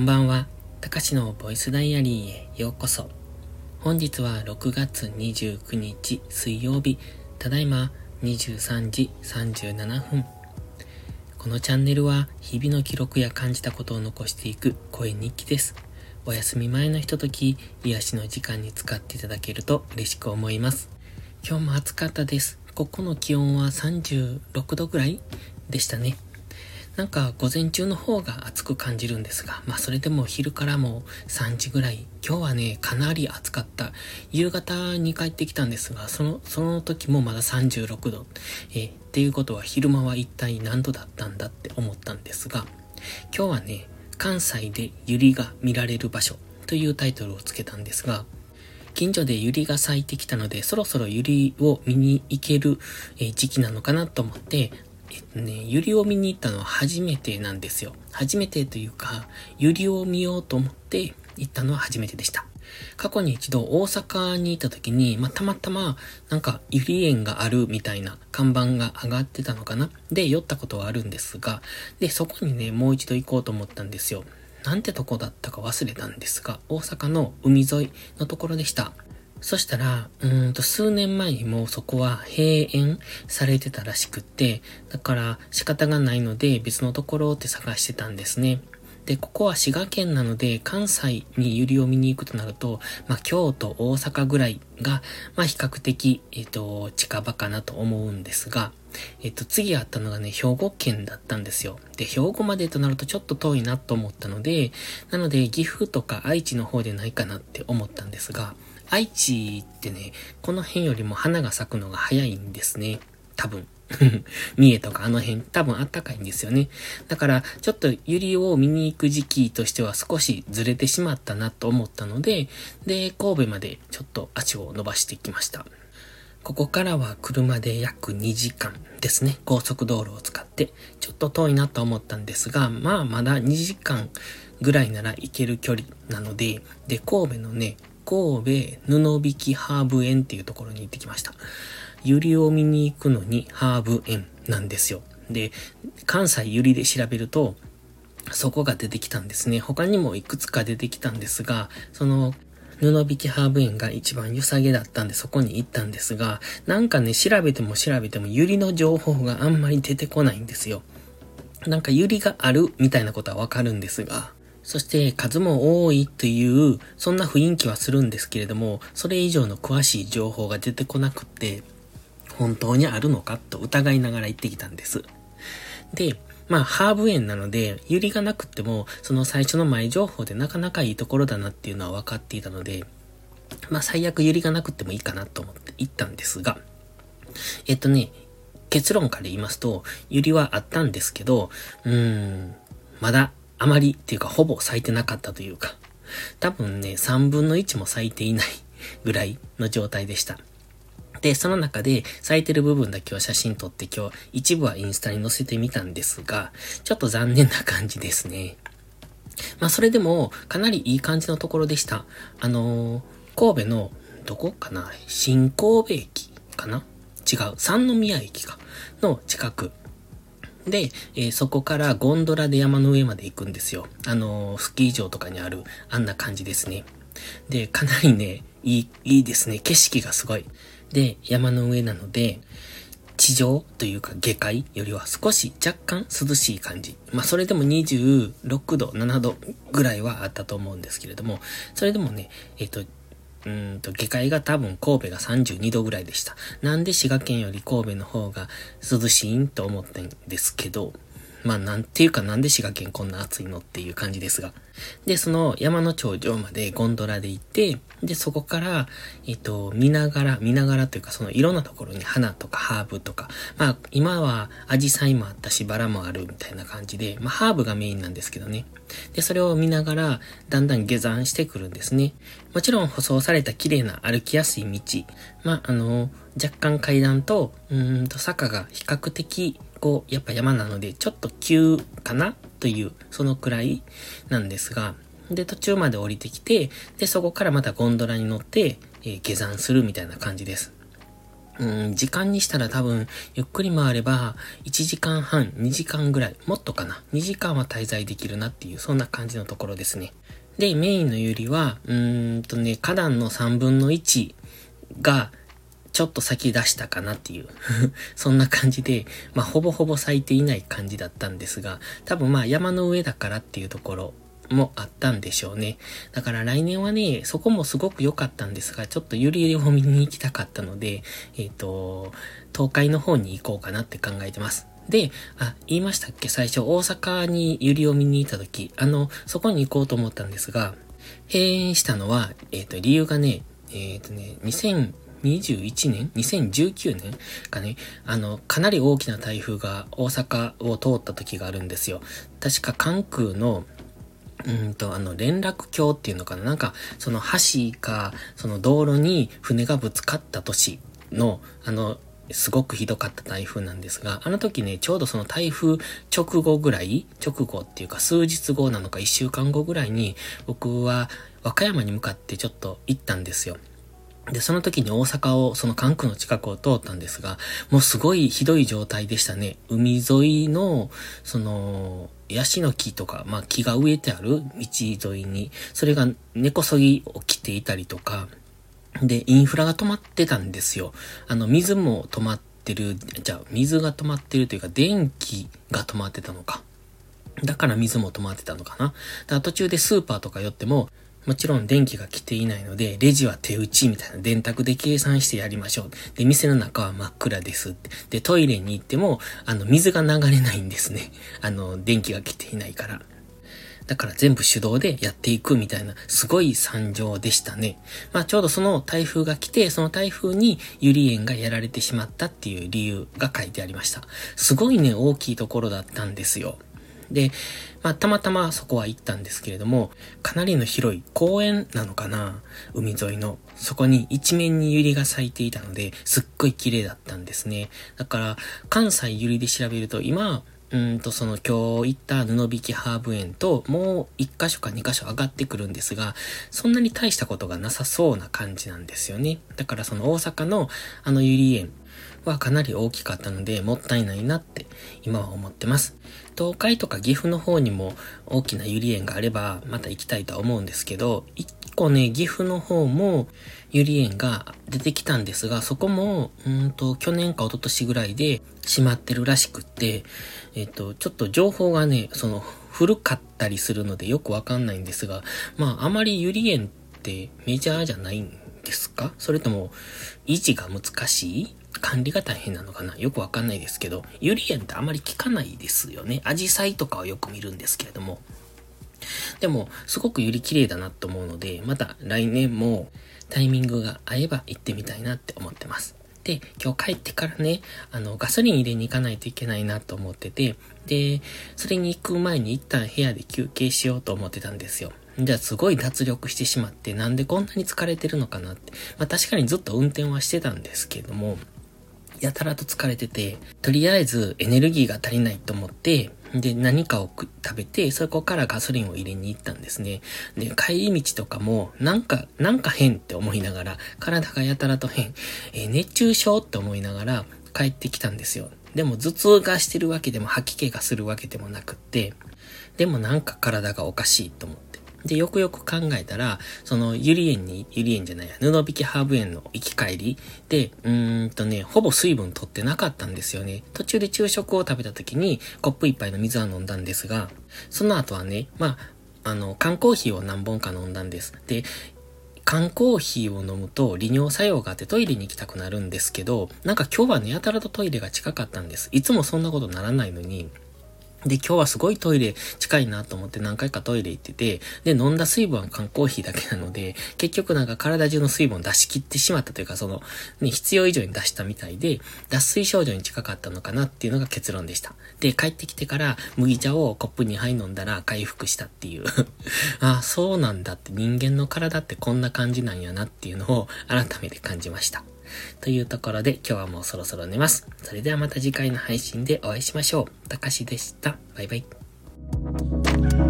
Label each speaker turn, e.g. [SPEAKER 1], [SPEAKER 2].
[SPEAKER 1] んばんは。たかしのボイスダイアリーへようこそ。本日は6月29日水曜日、ただいま23時37分。このチャンネルは日々の記録や感じたことを残していく声日記です。お休み前のひととき、癒しの時間に使っていただけると嬉しく思います。今日も暑かったです。ここの気温は36度ぐらいでしたね。なんか午前中の方が暑く感じるんですが、まあそれでも昼からも3時ぐらい、今日はね、かなり暑かった。夕方に帰ってきたんですが、その、その時もまだ36度。え、っていうことは昼間は一体何度だったんだって思ったんですが、今日はね、関西で百合が見られる場所というタイトルをつけたんですが、近所で百合が咲いてきたので、そろそろ百合を見に行ける時期なのかなと思って、えっとね、ユリを見に行ったのは初めてなんですよ。初めてというか、ユリを見ようと思って行ったのは初めてでした。過去に一度大阪に行った時に、まあ、たまたま、なんか、ゆり園があるみたいな看板が上がってたのかなで、寄ったことはあるんですが、で、そこにね、もう一度行こうと思ったんですよ。なんてとこだったか忘れたんですが、大阪の海沿いのところでした。そしたら、うんと数年前にもそこは閉園されてたらしくって、だから仕方がないので別のところって探してたんですね。で、ここは滋賀県なので、関西にユリを見に行くとなると、まあ、京都、大阪ぐらいが、まあ、比較的、えっ、と、近場かなと思うんですが、えっ、と、次あったのがね、兵庫県だったんですよ。で、兵庫までとなるとちょっと遠いなと思ったので、なので、岐阜とか愛知の方でないかなって思ったんですが、愛知ってね、この辺よりも花が咲くのが早いんですね。多分。三重とかあの辺多分あったかいんですよね。だからちょっとユリを見に行く時期としては少しずれてしまったなと思ったので、で、神戸までちょっと足を伸ばしてきました。ここからは車で約2時間ですね。高速道路を使って。ちょっと遠いなと思ったんですが、まあまだ2時間ぐらいなら行ける距離なので、で、神戸のね、神戸布引ハーブ園っていうところに行ってきました。ユリを見に行くのにハーブ園なんですよ。で、関西ユリで調べると、そこが出てきたんですね。他にもいくつか出てきたんですが、その、布引ハーブ園が一番良さげだったんでそこに行ったんですが、なんかね、調べても調べてもユリの情報があんまり出てこないんですよ。なんかユリがあるみたいなことはわかるんですが、そして数も多いという、そんな雰囲気はするんですけれども、それ以上の詳しい情報が出てこなくって、本当にあるのかと疑いながら行ってきたんです。で、まあ、ハーブ園なので、ユリがなくっても、その最初の前情報でなかなかいいところだなっていうのは分かっていたので、まあ、最悪ユリがなくってもいいかなと思って行ったんですが、えっとね、結論から言いますと、ユリはあったんですけど、うーん、まだあまりっていうかほぼ咲いてなかったというか、多分ね、3分の1も咲いていない ぐらいの状態でした。で、その中で咲いてる部分だけを写真撮って今日一部はインスタに載せてみたんですが、ちょっと残念な感じですね。まあそれでもかなりいい感じのところでした。あのー、神戸のどこかな？新神戸駅かな？違う。三宮駅か？の近くで、えー、そこからゴンドラで山の上まで行くんですよ。あのー、スキー場とかにある、あんな感じですね。で、かなりね、いい、いいですね。景色がすごい。で、山の上なので、地上というか下界よりは少し若干涼しい感じ。まあそれでも26度、7度ぐらいはあったと思うんですけれども、それでもね、えっ、ー、と、うんと、下界が多分神戸が32度ぐらいでした。なんで滋賀県より神戸の方が涼しいんと思ってんですけど、まあなんていうかなんで滋賀県こんな暑いのっていう感じですが。で、その山の頂上までゴンドラで行って、で、そこから、えっと、見ながら、見ながらというか、そのいろんなところに花とかハーブとか、まあ、今はアジサイもあったし、バラもあるみたいな感じで、まあ、ハーブがメインなんですけどね。で、それを見ながら、だんだん下山してくるんですね。もちろん舗装された綺麗な歩きやすい道。まあ、あの、若干階段と、うんと坂が比較的、こう、やっぱ山なので、ちょっと急かなという、そのくらいなんですが、で、途中まで降りてきて、で、そこからまたゴンドラに乗って、えー、下山するみたいな感じです。うん、時間にしたら多分、ゆっくり回れば、1時間半、2時間ぐらい、もっとかな。2時間は滞在できるなっていう、そんな感じのところですね。で、メインのユリは、うーんとね、花壇の3分の1が、ちょっと先出したかなっていう そんな感じで、まあ、ほぼほぼ咲いていない感じだったんですが、多分まあ、山の上だからっていうところもあったんでしょうね。だから来年はね、そこもすごく良かったんですが、ちょっとゆりを見に行きたかったので、えっ、ー、と、東海の方に行こうかなって考えてます。で、あ、言いましたっけ？最初大阪にゆりを見に行った時、あの、そこに行こうと思ったんですが、閉園したのは、えっ、ー、と、理由がね、えっ、ー、とね、2021年 ?2019 年？かね、あの、かなり大きな台風が大阪を通った時があるんですよ。確か関空のうんと、あの、連絡橋っていうのかな？なんか、その橋か、その道路に船がぶつかった年の、あの、すごくひどかった台風なんですが、あの時ね、ちょうどその台風直後ぐらい、直後っていうか数日後なのか一週間後ぐらいに、僕は和歌山に向かってちょっと行ったんですよ。で、その時に大阪を、その関空の近くを通ったんですが、もうすごいひどい状態でしたね。海沿いの、その、ヤシの木とか、まあ木が植えてある道沿いに、それが根こそぎ起きていたりとか、で、インフラが止まってたんですよ。あの、水も止まってる、じゃあ、水が止まってるというか、電気が止まってたのか。だから水も止まってたのかな。だから途中でスーパーとか寄っても、もちろん電気が来ていないので、レジは手打ちみたいな電卓で計算してやりましょう。で、店の中は真っ暗ですで、トイレに行っても、あの、水が流れないんですね。あの、電気が来ていないから。だから全部手動でやっていくみたいな、すごい惨状でしたね。まあちょうどその台風が来て、その台風にユリ園がやられてしまったっていう理由が書いてありました。すごいね、大きいところだったんですよ。で、まあ、たまたまそこは行ったんですけれども、かなりの広い公園なのかな海沿いの。そこに一面に百合が咲いていたので、すっごい綺麗だったんですね。だから、関西百合で調べると、今、うんと、その今日行った布引きハーブ園と、もう一箇所か二箇所上がってくるんですが、そんなに大したことがなさそうな感じなんですよね。だからその大阪のあのユリ園はかなり大きかったので、もったいないなって今は思ってます。東海とか岐阜の方にも大きなゆり園があれば、また行きたいとは思うんですけど、一個ね、岐阜の方もゆり園が出てきたんですが、そこも、うんと、去年か一昨年ぐらいで閉まってるらしくって、えっ、と、ちょっと情報がね、その、古かったりするのでよくわかんないんですが、まあ、あまりゆり園ってメジャーじゃないんですか？それとも、維持が難しい？管理が大変なのかな？よくわかんないですけど、ユリエンってあまり効かないですよね。アジサイとかはよく見るんですけれども。でも、すごくユリ綺麗だなと思うので、また来年もタイミングが合えば行ってみたいなって思ってます。で、今日帰ってからね、あの、ガソリン入れに行かないといけないなと思ってて、で、それに行く前に一旦部屋で休憩しようと思ってたんですよ。じゃあすごい脱力してしまって、なんでこんなに疲れてるのかなって。まあ確かにずっと運転はしてたんですけども、やたらと疲れてて、とりあえずエネルギーが足りないと思って、で、何かを食べて、そこからガソリンを入れに行ったんですね。で、帰り道とかも、なんか、なんか変って思いながら、体がやたらと変、えー、熱中症って思いながら帰ってきたんですよ。でも頭痛がしてるわけでも吐き気がするわけでもなくって、でもなんか体がおかしいと思って。で、よくよく考えたら、その、ゆり園に、ゆり園じゃないや、布引きハーブ園の行き帰りで、うーんとね、ほぼ水分取ってなかったんですよね。途中で昼食を食べた時に、コップ一杯の水は飲んだんですが、その後はね、まあ、あの、缶コーヒーを何本か飲んだんです。で、缶コーヒーを飲むと利尿作用があってトイレに行きたくなるんですけど、なんか今日はね、やたらとトイレが近かったんです。いつもそんなことならないのに、で、今日はすごいトイレ近いなと思って何回かトイレ行ってて、で、飲んだ水分は缶コーヒーだけなので、結局なんか体中の水分を出し切ってしまったというか、その、ね、必要以上に出したみたいで、脱水症状に近かったのかなっていうのが結論でした。で、帰ってきてから麦茶をコップに杯飲んだら回復したっていう あ、そうなんだって人間の体ってこんな感じなんやなっていうのを改めて感じました。というところで今日はもうそろそろ寝ます。それではまた次回の配信でお会いしましょう。たかしでした。バイバイ。